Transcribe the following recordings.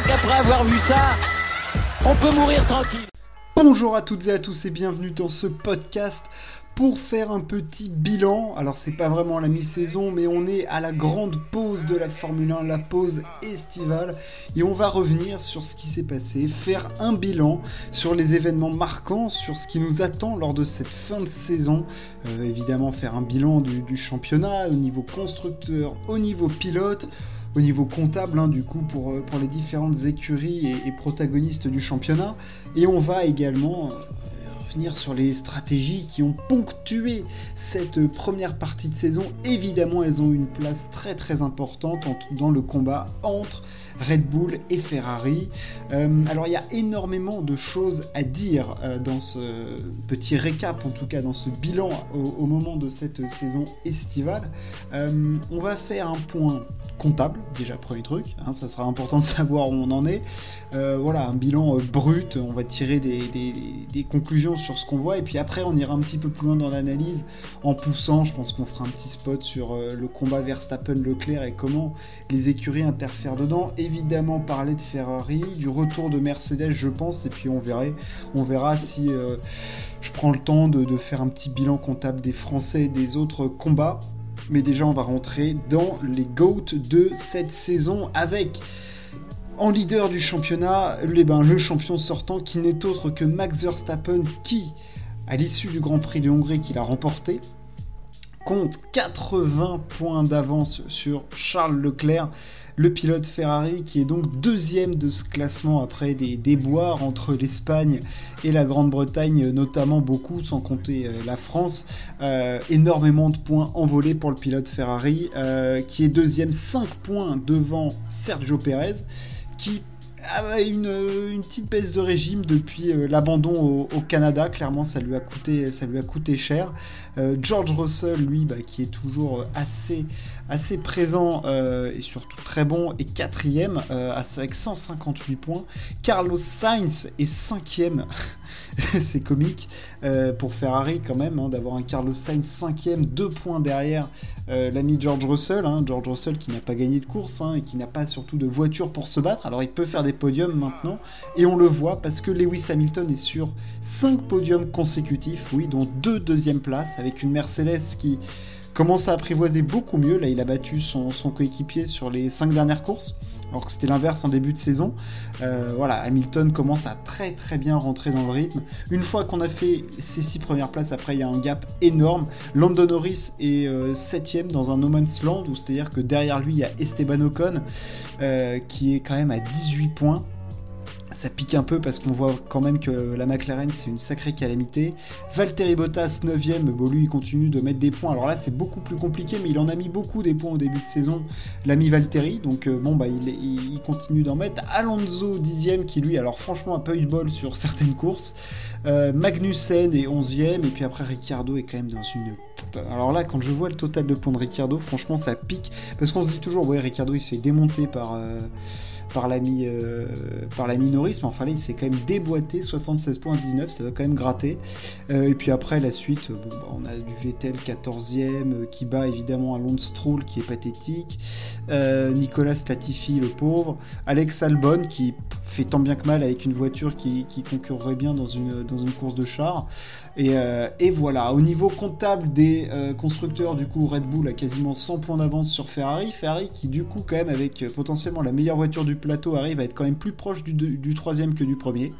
crois qu'après avoir vu ça, on peut mourir tranquille. Bonjour à toutes et à tous et bienvenue dans ce podcast pour faire un petit bilan. Alors c'est pas vraiment la mi-saison mais on est à la grande pause de la Formule 1, la pause estivale et on va revenir sur ce qui s'est passé, faire un bilan sur les événements marquants, sur ce qui nous attend lors de cette fin de saison. Euh, évidemment faire un bilan du, championnat au niveau constructeur, au niveau pilote au niveau comptable, hein, du coup, pour, euh, pour les différentes écuries et, et, protagonistes du championnat. Et on va également sur les stratégies qui ont ponctué cette première partie de saison. Évidemment, elles ont une place très très importante dans le combat entre Red Bull et Ferrari. Euh, alors il y a énormément de choses à dire euh, dans ce petit récap, en tout cas dans ce bilan au, moment de cette saison estivale. Euh, on va faire un point comptable, déjà premier truc, hein, ça sera important de savoir où on en est. voilà, un bilan brut, on va tirer des, des conclusions sur ce qu'on voit, et puis après on ira un petit peu plus loin dans l'analyse en poussant, je pense qu'on fera un petit spot sur euh, le combat Verstappen-Leclerc et comment les écuries interfèrent dedans. Évidemment parler de Ferrari, du retour de Mercedes je pense, et puis on verra, on verra si euh, je prends le temps de, de faire un petit bilan comptable des Français et des autres combats. Mais déjà on va rentrer dans les GOAT de cette saison avec en leader du championnat, eh ben, le champion sortant qui n'est autre que Max Verstappen qui, à l'issue du Grand Prix de Hongrie qu'il a remporté, compte 80 points d'avance sur Charles Leclerc, le pilote Ferrari qui est donc deuxième de ce classement après des déboires entre l'Espagne et la Grande-Bretagne, notamment beaucoup, sans compter euh, la France. Euh, énormément de points envolés pour le pilote Ferrari, euh, qui est deuxième 5 points devant Sergio Perez qui a une, petite baisse de régime depuis euh, l'abandon au, Canada. Clairement, ça lui a coûté, ça lui a coûté cher. Euh, George Russell, lui, bah, qui est toujours assez, assez présent euh, et surtout très bon, est quatrième avec 158 points. Carlos Sainz est cinquième c'est comique euh, pour Ferrari quand même hein, d'avoir un Carlos Sainz 5ème, deux points derrière euh, l'ami George Russell. Hein. George Russell qui n'a pas gagné de course hein, et qui n'a pas surtout de voiture pour se battre. Alors il peut faire des podiums maintenant et on le voit parce que Lewis Hamilton est sur 5 podiums consécutifs, oui, dont deux deuxième places avec une Mercedes qui commence à apprivoiser beaucoup mieux. Là, il a battu son, coéquipier sur les 5 dernières courses alors que c'était l'inverse en début de saison. Euh, voilà, Hamilton commence à très très bien rentrer dans le rythme. Une fois qu'on a fait ces six premières places, après il y a un gap énorme. Lando Norris est 7 euh, septième dans un no man's land, c'est-à-dire que derrière lui il y a Esteban Ocon euh, qui est quand même à 18 points ça pique un peu parce qu'on voit quand même que la McLaren c'est une sacrée calamité. Valtteri Bottas 9ème, bon lui il continue de mettre des points. Alors là c'est beaucoup plus compliqué mais il en a mis beaucoup des points au début de saison, l'ami Valtteri. Donc euh, bon bah il, continue d'en mettre. Alonso 10ème qui lui alors franchement a pas eu de bol sur certaines courses. Euh, Magnussen est 11ème et puis après Ricciardo est quand même dans une... Alors là quand je vois le total de points de Ricciardo franchement ça pique. Parce qu'on se dit toujours ouais Ricciardo il se fait démonter par... Euh, par l'ami euh, par l'ami Norris, mais enfin là il se fait quand même déboîter 76 points 19, ça va quand même gratter. Et puis après la suite, bon, bah, on a du Vettel 14e euh, qui bat évidemment Alonso Stroll qui est pathétique, Nicolas Latifi le pauvre, Alex Albon qui fait tant bien que mal avec une voiture qui, qui concurrerait bien dans une, dans une course de char. Et, et, voilà, au niveau comptable des constructeurs, du coup, Red Bull a quasiment 100 points d'avance sur Ferrari. Ferrari qui, du coup, quand même, avec potentiellement la meilleure voiture du plateau arrive à être quand même plus proche du, troisième que du premier.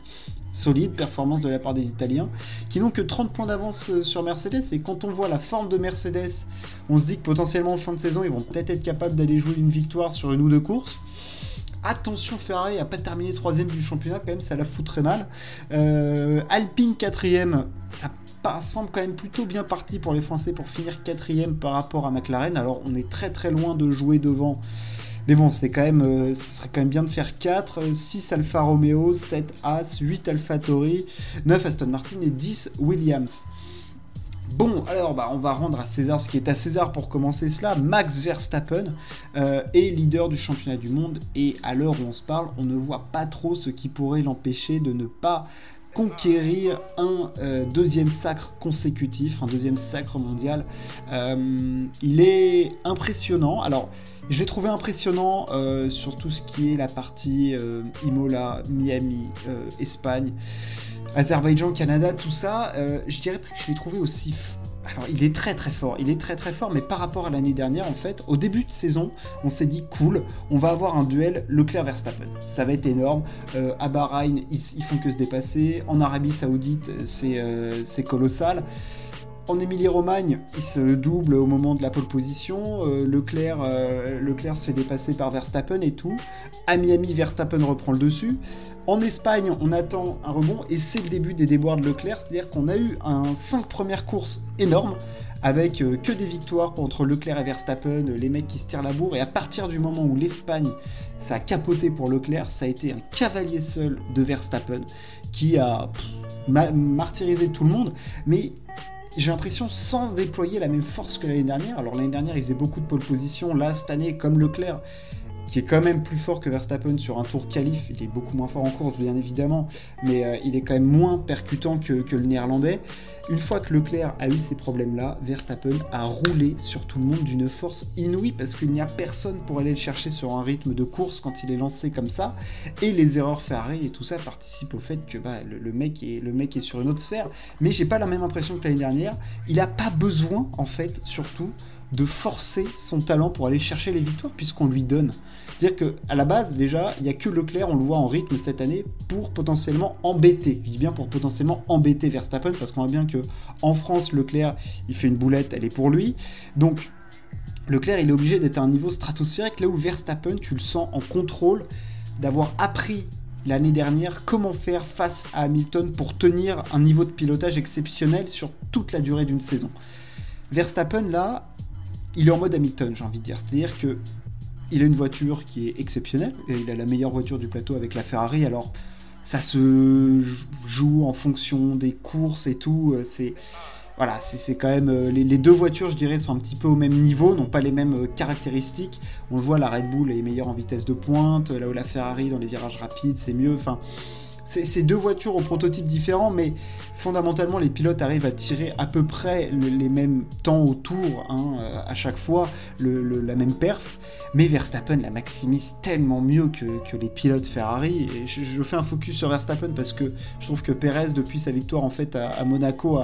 Solide performance de la part des Italiens, qui n'ont que 30 points d'avance euh, sur Mercedes. Et quand on voit la forme de Mercedes, on se dit que potentiellement en fin de saison, ils vont peut-être être capables d'aller jouer une victoire sur une ou deux courses. Attention, Ferrari n'a pas terminé troisième du championnat, quand même, ça la fout très mal. Euh, Alpine quatrième, ça semble quand même plutôt bien parti pour les Français pour finir quatrième par rapport à McLaren. Alors, on est très très loin de jouer devant mais bon, c'est quand même, euh, ce serait quand même bien de faire 4, 6 Alfa Romeo, 7 As, 8 Alfa Tauri, 9 Aston Martin et 10 Williams. Bon, alors bah, on va rendre à César ce qui est à César pour commencer cela. Max Verstappen euh, est leader du championnat du monde et à l'heure où on se parle, on ne voit pas trop ce qui pourrait l'empêcher de ne pas conquérir un euh, deuxième sacre consécutif, un deuxième sacre mondial. Euh, il est impressionnant. Alors, je l'ai trouvé impressionnant sur tout ce qui est la partie Imola, Miami, Espagne, Azerbaïdjan, Canada, tout ça. je dirais que je l'ai trouvé aussi alors, il est très très fort, il est très très fort, mais par rapport à l'année dernière, en fait, au début de saison, on s'est dit cool, on va avoir un duel Leclerc-Verstappen. Ça va être énorme. Euh, à Bahreïn, ils, font que se dépasser. En Arabie Saoudite, c'est euh, colossal. En Émilie-Romagne, il se double au moment de la pole position. Euh, Leclerc, Leclerc se fait dépasser par Verstappen et tout. À Miami, Verstappen reprend le dessus. En Espagne, on attend un rebond et c'est le début des déboires de Leclerc, c'est-à-dire qu'on a eu un 5 premières courses énormes avec euh, que des victoires entre Leclerc et Verstappen, les mecs qui se tirent la bourre, et à partir du moment où l'Espagne, ça a capoté pour Leclerc, ça a été un cavalier seul de Verstappen qui a martyrisé tout le monde, mais j'ai l'impression sans déployer la même force que l'année dernière. Alors l'année dernière, il faisait beaucoup de pole position, là cette année, comme Leclerc, qui est quand même plus fort que Verstappen sur un tour qualif. Il est beaucoup moins fort en course, bien évidemment, mais euh, il est quand même moins percutant que, le néerlandais. Une fois que Leclerc a eu ces problèmes-là, Verstappen a roulé sur tout le monde d'une force inouïe parce qu'il n'y a personne pour aller le chercher sur un rythme de course quand il est lancé comme ça. Et les erreurs Ferrari et tout ça participent au fait que bah, le, mec est, le mec est sur une autre sphère. Mais j'ai pas la même impression que l'année dernière. Il n'a pas besoin, en fait, surtout, de forcer son talent pour aller chercher les victoires puisqu'on lui donne. C'est-à-dire qu'à la base, déjà, il n'y a que Leclerc, on le voit en rythme cette année, pour potentiellement embêter. Je dis bien pour potentiellement embêter Verstappen parce qu'on voit bien que en France, Leclerc, il fait une boulette, elle est pour lui. Donc, Leclerc, il est obligé d'être à un niveau stratosphérique, là où Verstappen, tu le sens en contrôle, d'avoir appris l'année dernière comment faire face à Hamilton pour tenir un niveau de pilotage exceptionnel sur toute la durée d'une saison. Verstappen, là, il est en mode Hamilton, j'ai envie de dire. C'est-à-dire que il a une voiture qui est exceptionnelle, et il a la meilleure voiture du plateau avec la Ferrari, alors ça se joue en fonction des courses et tout, euh, c'est... Voilà, c'est quand même. Euh, les, deux voitures, je dirais, sont un petit peu au même niveau, n'ont pas les mêmes euh, caractéristiques. On le voit, la Red Bull est meilleure en vitesse de pointe, là où la Ferrari, dans les virages rapides, c'est mieux. Enfin, c'est deux voitures aux prototypes différents, mais fondamentalement, les pilotes arrivent à tirer à peu près les mêmes temps au tour hein, euh, à chaque fois, la même perf. Mais Verstappen la maximise tellement mieux que, les pilotes Ferrari. Je, fais un focus sur Verstappen parce que je trouve que Perez, depuis sa victoire en fait à, Monaco,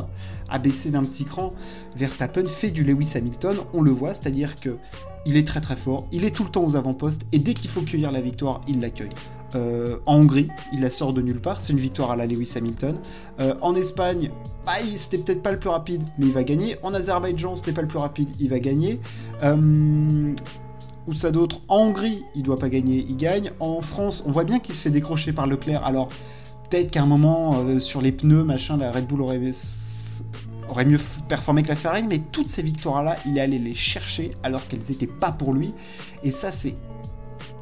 a, baissé d'un petit cran. Verstappen fait du Lewis Hamilton, on le voit, c'est-à-dire que il est très très fort, il est tout le temps aux avant-postes et dès qu'il faut cueillir la victoire, il l'accueille. Euh, en Hongrie, il la sort de nulle part, c'est une victoire à la Lewis Hamilton. Euh, en Espagne, bah, c'était peut-être pas le plus rapide, mais il va gagner. En Azerbaïdjan, c'était pas le plus rapide, il va gagner. Euh, ou ça d'autre En Hongrie, il doit pas gagner, il gagne. En France, on voit bien qu'il se fait décrocher par Leclerc. Alors, peut-être qu'à un moment, sur les pneus, machin, la Red Bull aurait aurait mieux performé que la Ferrari, mais toutes ces victoires-là, il est allé les chercher alors qu'elles n'étaient pas pour lui. Et ça, c'est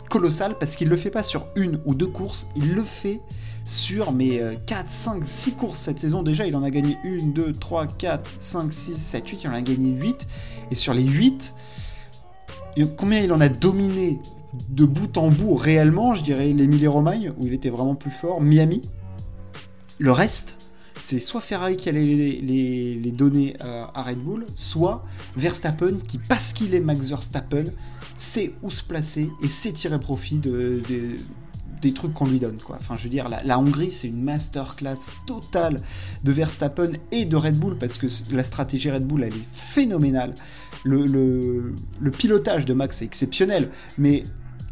colossal parce qu'il le fait pas sur une ou deux courses, il le fait sur mes 4, 5, 6 courses cette saison. Déjà, il en a gagné 1, 2, 3, 4, 5, 6, 7, 8. Il en a gagné 8. Et sur les 8, combien il en a dominé de bout en bout réellement Je dirais l'Emilie-Romagne, où il était vraiment plus fort. Miami? Le reste, c'est soit Ferrari qui allait les, les, donner à Red Bull, soit Verstappen qui, parce qu'il est Max Verstappen, sait où se placer et sait tirer profit de, des trucs qu'on lui donne. Quoi. Enfin, je veux dire, la, Hongrie, c'est une masterclass totale de Verstappen et de Red Bull, parce que la stratégie Red Bull, elle est phénoménale. Le, le pilotage de Max est exceptionnel, mais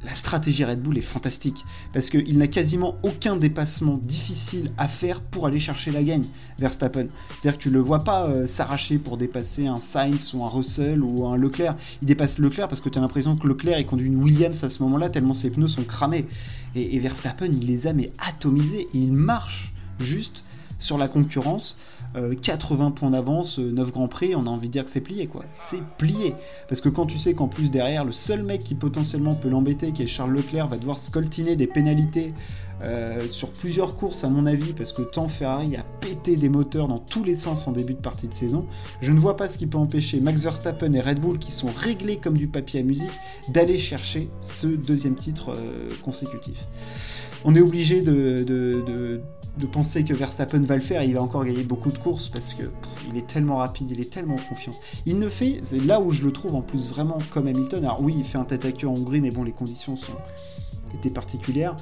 la stratégie Red Bull est fantastique parce qu'il n'a quasiment aucun dépassement difficile à faire pour aller chercher la gagne, Verstappen. C'est-à-dire que tu le vois pas euh, s'arracher pour dépasser un Sainz ou un Russell ou un Leclerc. Il dépasse Leclerc parce que tu as l'impression que Leclerc il conduit une Williams à ce moment-là tellement ses pneus sont cramés. Et, Verstappen il les a mais atomisés il marche juste sur la concurrence. 80 euh, points d'avance, 9 euh, grands prix, on a envie de dire que c'est plié quoi. C'est plié. Parce que quand tu sais qu'en plus derrière, le seul mec qui potentiellement peut l'embêter, qui est Charles Leclerc, va devoir scoltiner des pénalités euh, sur plusieurs courses à mon avis, parce que tant Ferrari a pété des moteurs dans tous les sens en début de partie de saison, je ne vois pas ce qui peut empêcher Max Verstappen et Red Bull, qui sont réglés comme du papier à musique, d'aller chercher ce deuxième titre consécutif. On est obligé de de penser que Verstappen va le faire, il va encore gagner beaucoup de courses parce que il est tellement rapide, il est tellement en confiance. Il ne fait, c'est là où je le trouve en plus vraiment comme Hamilton. Alors oui, il fait un tête à queue en Hongrie, mais bon, les conditions sont étaient particulières.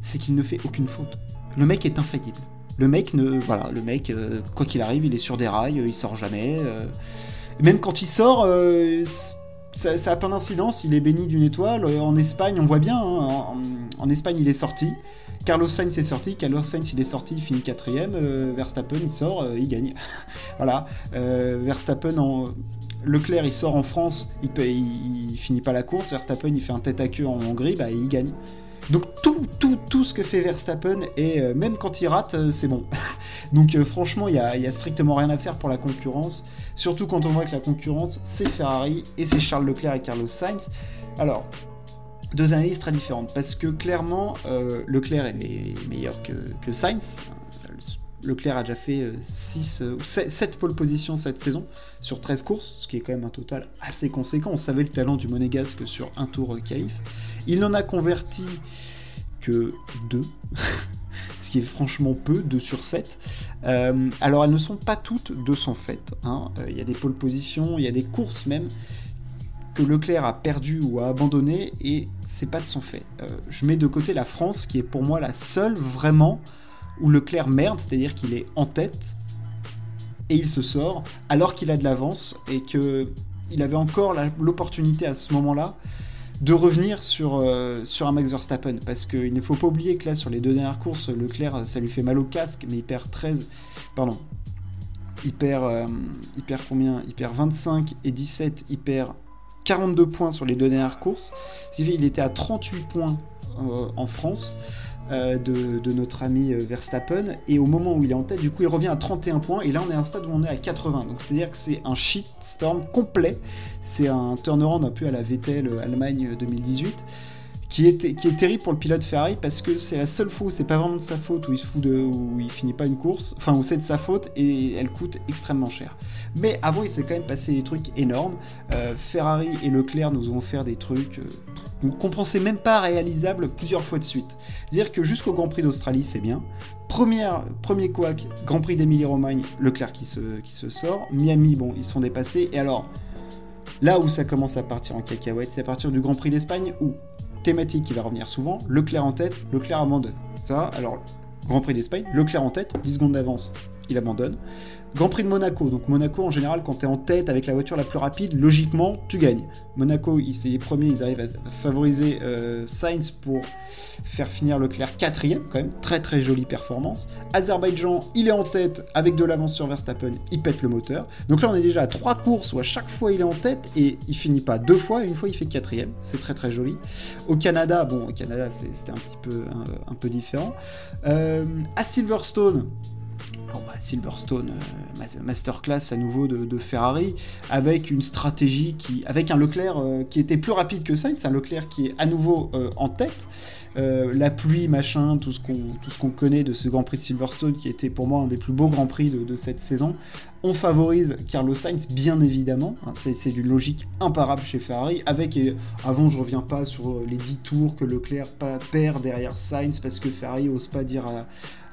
C'est qu'il ne fait aucune faute. Le mec est infaillible. Le mec ne, voilà, le mec, euh, quoi qu'il arrive, il est sur des rails, il sort jamais. Euh. même quand il sort, euh, ça, ça, a pas d'incidence. Il est béni d'une étoile. En Espagne, on voit bien. Hein, en Espagne, il est sorti. Carlos Sainz est sorti, Carlos Sainz il est sorti, il finit quatrième, euh, Verstappen il sort, euh, il gagne. voilà, euh, Verstappen en... Leclerc il sort en France, il, finit pas la course, Verstappen il fait un tête à queue en Hongrie, bah il gagne. Donc tout, tout, tout ce que fait Verstappen, et même quand il rate, c'est bon. Donc franchement, il n'y a, a, strictement rien à faire pour la concurrence. Surtout quand on voit que la concurrence, c'est Ferrari et c'est Charles Leclerc et Carlos Sainz. Alors, deux analyses très différentes. Parce que clairement, euh, Leclerc est meilleur que, que, Sainz. Leclerc a déjà fait 6 ou 7 pole positions cette saison sur 13 courses, ce qui est quand même un total assez conséquent. On savait le talent du Monégasque sur un tour qualif. Il n'en a converti que 2. ce qui est franchement peu, 2 sur 7. Euh, alors elles ne sont pas toutes de son fait. Hein. Euh, il y a des pole positions, il y a des courses même que Leclerc a perdu ou a abandonné et c'est pas de son fait. Euh, je mets de côté la France qui est pour moi la seule vraiment où Leclerc merde, c'est-à-dire qu'il est en tête et il se sort alors qu'il a de l'avance et que il avait encore l'opportunité à ce moment-là de revenir sur, euh, sur un Max Verstappen parce qu'il ne faut pas oublier que là sur les deux dernières courses Leclerc ça lui fait mal au casque mais il perd 13 pardon il euh, il perd combien? Il perd 25 et 17, il perd 42 points sur les deux dernières courses. Il était à 38 points euh, en France. Euh, de, notre ami euh, Verstappen et au moment où il est en tête du coup il revient à 31 points et là on est à un stade où on est à 80 donc c'est à dire que c'est un shitstorm complet c'est un turnaround un peu à la Vettel Allemagne 2018 qui est, terrible pour le pilote Ferrari parce que c'est la seule fois où c'est pas vraiment de sa faute, où il se fout de, où il finit pas une course, enfin où c'est de sa faute et elle coûte extrêmement cher. Mais avant il s'est quand même passé des trucs énormes. Euh, Ferrari et Leclerc nous ont offert des trucs euh, qu'on pensait même pas réalisables plusieurs fois de suite. C'est-à-dire que jusqu'au Grand Prix d'Australie c'est bien. Première, premier couac, Grand Prix d'Émilie-Romagne, Leclerc qui se, qui se sort. Miami, bon, ils se font dépasser. Et alors, là où ça commence à partir en cacahuète, c'est à partir du Grand Prix d'Espagne où thématique qui va revenir souvent, Leclerc en tête, Leclerc abandonne. Ça, alors, Grand Prix d'Espagne, Leclerc en tête, 10 secondes d'avance, il abandonne. Grand Prix de Monaco. Donc Monaco, en général, quand tu es en tête avec la voiture la plus rapide, logiquement, tu gagnes. Monaco, c'est les premiers, ils arrivent à favoriser euh, Sainz pour faire finir Leclerc quatrième, quand même. Très très jolie performance. Azerbaïdjan, il est en tête avec de l'avance sur Verstappen, il pète le moteur. Donc là, on est déjà à trois courses où à chaque fois il est en tête et il finit pas deux fois, une fois il fait quatrième. C'est très très joli. Au Canada, bon, au Canada, c'était un petit peu, un, peu différent. Euh, à Silverstone, bah, Silverstone, euh, masterclass à nouveau de, Ferrari, avec une stratégie qui, avec un Leclerc euh, qui était plus rapide que Sainz, un Leclerc qui est à nouveau euh, en tête. la pluie, machin, tout ce qu'on connaît de ce Grand Prix de Silverstone, qui était pour moi un des plus beaux Grands Prix de, cette saison. On favorise Carlos Sainz, bien évidemment. Hein, c'est d'une logique imparable chez Ferrari. Avec, avant, je reviens pas sur les 10 tours que Leclerc perd derrière Sainz parce que Ferrari ose pas dire à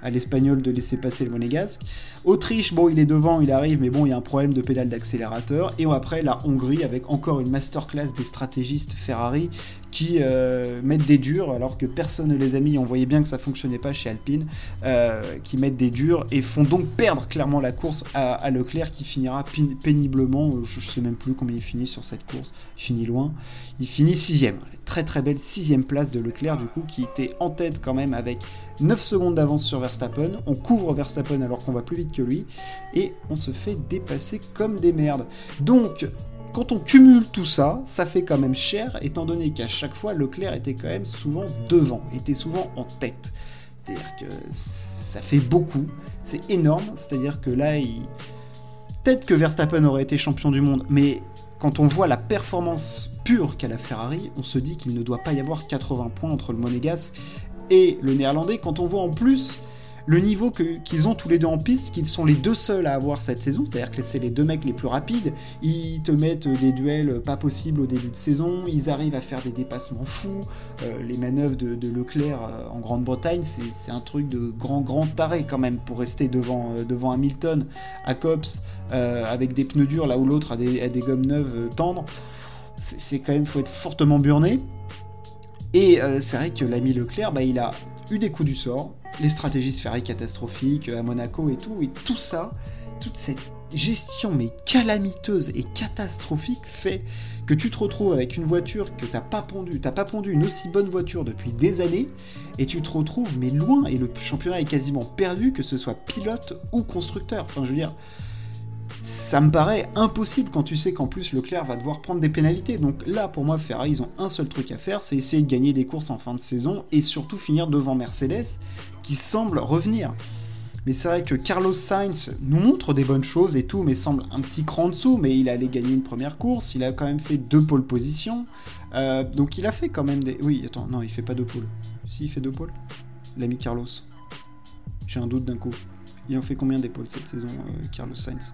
l'Espagnol de laisser passer le monégasque. Autriche, bon, il est devant, il arrive, mais bon, il y a un problème de pédale d'accélérateur. Et après, la Hongrie avec encore une masterclass des stratégistes Ferrari qui euh, mettent des durs alors que personne ne les a mis. On voyait bien que ça fonctionnait pas chez Alpine, euh, qui mettent des durs et font donc perdre clairement la course à, Leclerc qui finira péniblement. Je, ne sais même plus combien il finit sur cette course. Il finit loin. Il finit sixième. Très très belle sixième place de Leclerc du coup qui était en tête quand même avec 9 secondes d'avance sur Verstappen. On couvre Verstappen alors qu'on va plus vite que lui et on se fait dépasser comme des merdes. Donc quand on cumule tout ça, ça fait quand même cher, étant donné qu'à chaque fois, Leclerc était quand même souvent devant, était souvent en tête. C'est-à-dire que ça fait beaucoup, c'est énorme, c'est-à-dire que là, il... peut-être que Verstappen aurait été champion du monde, mais quand on voit la performance pure qu'a la Ferrari, on se dit qu'il ne doit pas y avoir 80 points entre le Monégasque et le Néerlandais. Quand on voit en plus le niveau qu'ils ont tous les deux en piste, qu'ils sont les deux seuls à avoir cette saison, c'est-à-dire que c'est les deux mecs les plus rapides, ils te mettent des duels pas possibles au début de saison, ils arrivent à faire des dépassements fous, euh, les manœuvres de, Leclerc euh, en Grande-Bretagne, c'est un truc de grand grand taré quand même pour rester devant, euh, devant Hamilton à Cops avec des pneus durs là où l'autre a a des gommes neuves tendres. C'est quand même, faut être fortement burné. Et c'est vrai que l'ami Leclerc, bah, il a eu des coups du sort, les stratégies se catastrophiques à Monaco et tout, et tout ça, toute cette gestion mais calamiteuse et catastrophique fait que tu te retrouves avec une voiture que t'as pas pondu, t'as pas pondu une aussi bonne voiture depuis des années, et tu te retrouves mais loin, et le championnat est quasiment perdu, que ce soit pilote ou constructeur. Enfin, je veux dire, ça me paraît impossible quand tu sais qu'en plus Leclerc va devoir prendre des pénalités. Donc là, pour moi, Ferrari, ils ont un seul truc à faire, c'est essayer de gagner des courses en fin de saison et surtout finir devant Mercedes, qui semble revenir. Mais c'est vrai que Carlos Sainz nous montre des bonnes choses et tout, mais semble un petit cran en dessous. Mais il allait gagner une première course, il a quand même fait deux pôles positions. Euh, donc il a fait quand même des. Oui, attends, non, il fait pas deux pôles. Si, il fait deux pôles L'ami Carlos. J'ai un doute d'un coup. Il en fait combien pôles cette saison, euh, Carlos Sainz?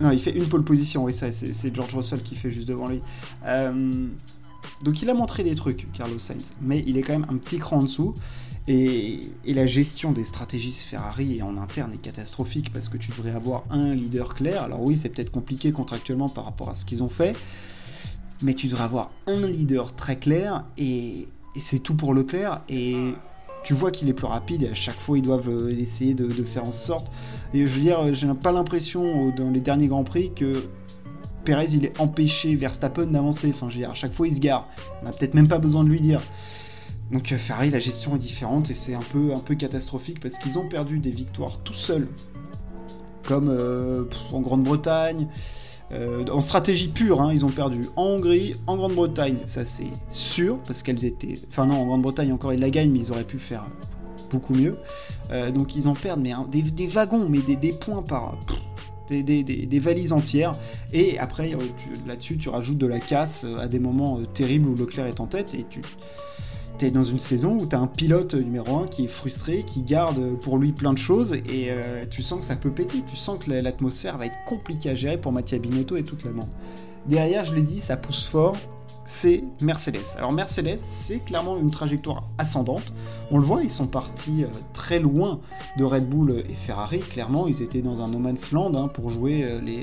Non, il fait une pole position, oui, c'est George Russell qui fait juste devant lui. Euh, donc il a montré des trucs, Carlos Sainz, mais il est quand même un petit cran en dessous. Et, la gestion des stratégies Ferrari en interne est catastrophique parce que tu devrais avoir un leader clair. Alors oui, c'est peut-être compliqué contractuellement par rapport à ce qu'ils ont fait, mais tu devrais avoir un leader très clair et, c'est tout pour Leclerc. Et tu vois qu'il est plus rapide et à chaque fois ils doivent euh, essayer de, faire en sorte. Et je veux dire, j'ai pas l'impression dans les derniers grands prix que Perez il est empêché Verstappen d'avancer. Enfin, je veux dire, à chaque fois il se gare. On n'a peut-être même pas besoin de lui dire. Donc euh, Ferrari, la gestion est différente et c'est un peu, un peu catastrophique parce qu'ils ont perdu des victoires tout seuls, comme euh, en Grande-Bretagne. Euh, en stratégie pure, hein, ils ont perdu en Hongrie, en Grande-Bretagne, ça c'est sûr, parce qu'elles étaient. Enfin, non, en Grande-Bretagne encore ils la gagnent, mais ils auraient pu faire beaucoup mieux. Euh, donc ils en perdent, mais des, wagons, mais des, points par. des, valises entières. Et après, euh, là-dessus, tu rajoutes de la casse à des moments terribles où Leclerc est en tête et tu t'es dans une saison où t'as un pilote numéro 1 qui est frustré, qui garde pour lui plein de choses, et euh, tu sens que ça peut péter, tu sens que l'atmosphère va être compliquée à gérer pour Mattia Binotto et toute la bande. Derrière, je l'ai dit, ça pousse fort, c'est Mercedes. Alors Mercedes, c'est clairement une trajectoire ascendante. On le voit, ils sont partis euh, très loin de Red Bull et Ferrari. Clairement, ils étaient dans un no man's land hein, pour jouer euh, les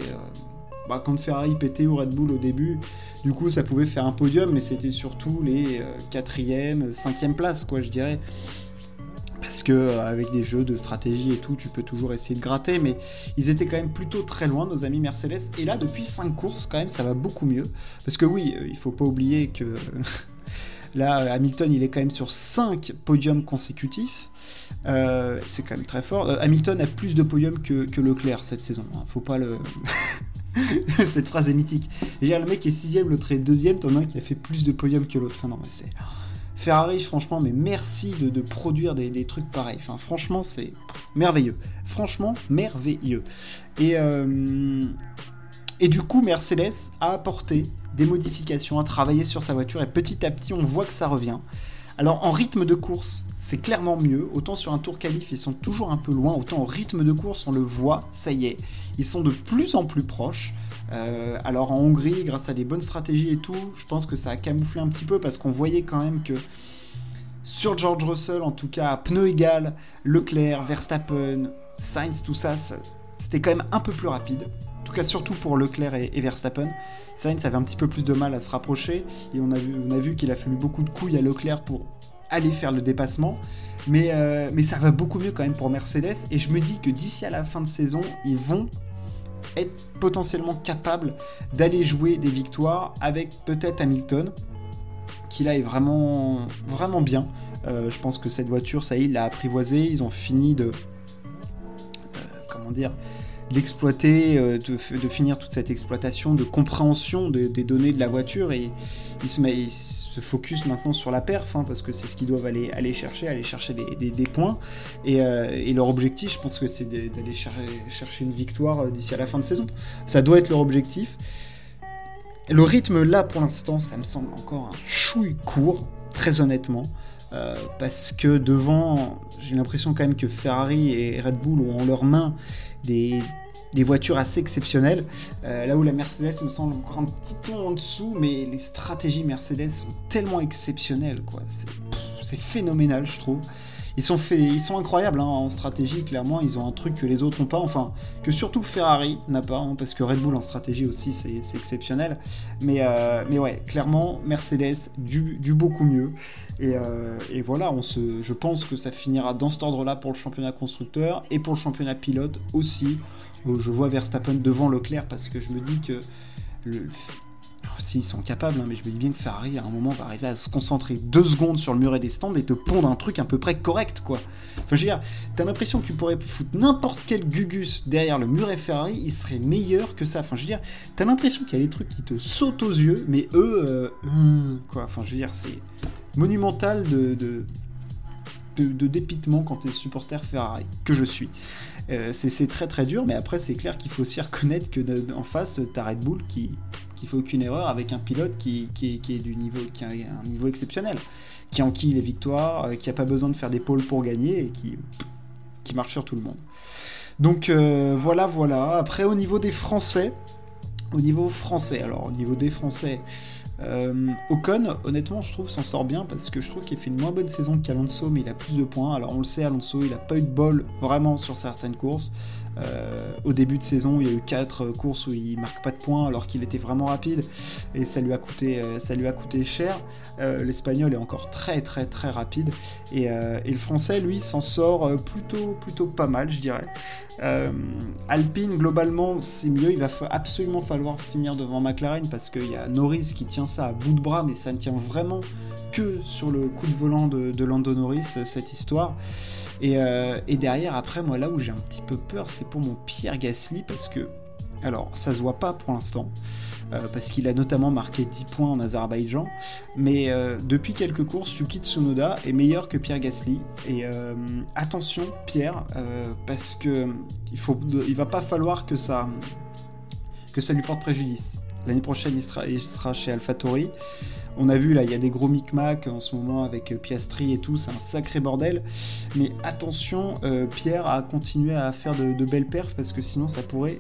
bah, quand Ferrari pétait au Red Bull au début, du coup ça pouvait faire un podium, mais c'était surtout les 4e, euh, 5e places, quoi, je dirais. Parce que euh, avec des jeux de stratégie et tout, tu peux toujours essayer de gratter, mais ils étaient quand même plutôt très loin, nos amis Mercedes. Et là, depuis 5 courses, quand même, ça va beaucoup mieux. Parce que oui, euh, il faut pas oublier que là, Hamilton, il est quand même sur 5 podiums consécutifs. c'est quand même très fort. Hamilton a plus de podiums que, Leclerc cette saison. Hein. Faut pas le. Cette phrase est mythique. Le mec est sixième, l'autre est deuxième, t'en as un qui a fait plus de podiums que l'autre. Non, mais c'est. Ferrari, franchement, mais merci de, produire des, trucs pareils. Franchement, c'est merveilleux. Franchement, merveilleux. Et, euh, et du coup, Mercedes a apporté des modifications, a travaillé sur sa voiture, et petit à petit, on voit que ça revient. Alors, en rythme de course, c'est clairement mieux. Autant sur un tour qualif, ils sont toujours un peu loin, autant au rythme de course, on le voit, ça y est, ils sont de plus en plus proches. Euh, alors en Hongrie, grâce à des bonnes stratégies et tout, je pense que ça a camouflé un petit peu parce qu'on voyait quand même que sur George Russell, en tout cas, pneu égal, Leclerc, Verstappen, Sainz, tout ça, c'était quand même un peu plus rapide. En tout cas, surtout pour Leclerc et, Verstappen. Sainz avait un petit peu plus de mal à se rapprocher et on a vu, on a vu qu'il a fallu beaucoup de couilles à Leclerc pour aller faire le dépassement. Mais, euh, mais ça va beaucoup mieux quand même pour Mercedes. Et je me dis que d'ici à la fin de saison, ils vont être potentiellement capables d'aller jouer des victoires avec peut-être Hamilton, qui là est vraiment, vraiment bien. Euh, je pense que cette voiture, ça y est, il l'a apprivoisée. Ils ont fini de. Euh, comment dire l'exploiter, de, de, finir toute cette exploitation, de compréhension des données de la voiture et ils se, met, focus maintenant sur la perf, hein, parce que c'est ce qu'ils doivent aller, aller chercher, aller chercher des, des, points. Euh, et, leur objectif, je pense que c'est d'aller chercher une victoire euh, d'ici à la fin de saison. Ça doit être leur objectif. Le rythme là, pour l'instant, ça me semble encore un chouille court, très honnêtement. parce que devant, j'ai l'impression quand même que Ferrari et Red Bull ont en leurs mains des, des voitures assez exceptionnelles. là où la Mercedes me semble encore un petit ton en dessous, mais les stratégies Mercedes sont tellement exceptionnelles, quoi. C'est phénoménal, je trouve. Ils sont, ils sont incroyables hein, en stratégie, clairement. Ils ont un truc que les autres n'ont pas, enfin, que surtout Ferrari n'a pas, hein, parce que Red Bull en stratégie aussi, c'est exceptionnel. Mais, euh, mais ouais, clairement, Mercedes, du, beaucoup mieux. Euh, et, voilà, on se, je pense que ça finira dans cet ordre-là pour le championnat constructeur et pour le championnat pilote aussi. Euh, je vois Verstappen devant Leclerc parce que je me dis que le, s'ils sont capables, hein, mais je me dis bien que Ferrari, à un moment, va arriver à se concentrer deux secondes sur le muret des stands et te pondre un truc à peu près correct, quoi. Enfin, je veux dire, t'as l'impression que tu pourrais foutre n'importe quel Gugus derrière le muret Ferrari, il serait meilleur que ça. Enfin, je veux dire, t'as l'impression qu'il y a des trucs qui te sautent aux yeux, mais eux, euh, euh, quoi. Enfin, je veux dire, c'est monumental de, de, de, dépitement quand t'es supporter Ferrari, que je suis. Euh, c'est très très dur, mais après, c'est clair qu'il faut aussi reconnaître que en face, t'as Red Bull qui il fait aucune erreur avec un pilote qui, qui, est du niveau, qui a un niveau exceptionnel, qui enquille les victoires, euh, qui n'a pas besoin de faire des pôles pour gagner et qui, qui marche sur tout le monde. Donc euh, voilà, voilà. Après, au niveau des Français, au niveau français, alors au niveau des Français, euh, Ocon, honnêtement, je trouve s'en sort bien parce que je trouve qu'il fait une moins bonne saison qu'Alonso, mais il a plus de points. Alors on le sait, Alonso, il a pas eu de bol vraiment sur certaines courses. Euh, au début de saison, il y a eu 4 courses où il marque pas de points alors qu'il était vraiment rapide et ça lui a coûté, euh, ça lui a coûté cher. Euh, L'espagnol est encore très très très rapide et, le français, lui, s'en sort plutôt plutôt pas mal, je dirais. Alpine, globalement, c'est mieux. Il va absolument falloir finir devant McLaren parce qu'il y a Norris qui tient ça à bout de bras, mais ça ne tient vraiment que sur le coup de volant de Lando Norris, cette histoire. Euh, et, derrière, après, moi, là où j'ai un petit peu peur, c'est pour mon Pierre Gasly, parce que, alors, ça se voit pas pour l'instant, euh, parce qu'il a notamment marqué 10 points en Azerbaïdjan, mais euh, depuis quelques courses, Yuki Tsunoda est meilleur que Pierre Gasly. Et attention, Pierre, parce que il, faut, il va pas falloir que ça, que ça lui porte préjudice. L'année prochaine, il sera, il sera chez AlphaTauri. On a vu là, il y a des gros micmacs en ce moment avec euh, Piastri et tout, c'est un sacré bordel. Mais attention, euh, Pierre a continué à faire de, belles perfs parce que sinon ça pourrait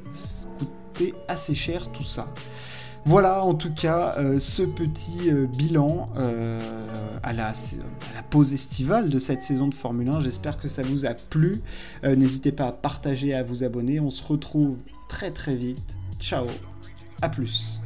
coûter assez cher tout ça. Voilà en tout cas euh, ce petit bilan à, la, à, la, pause estivale de cette saison de Formule 1. J'espère que ça vous a plu. N'hésitez pas à partager, à vous abonner. On se retrouve très très vite. Ciao, à plus.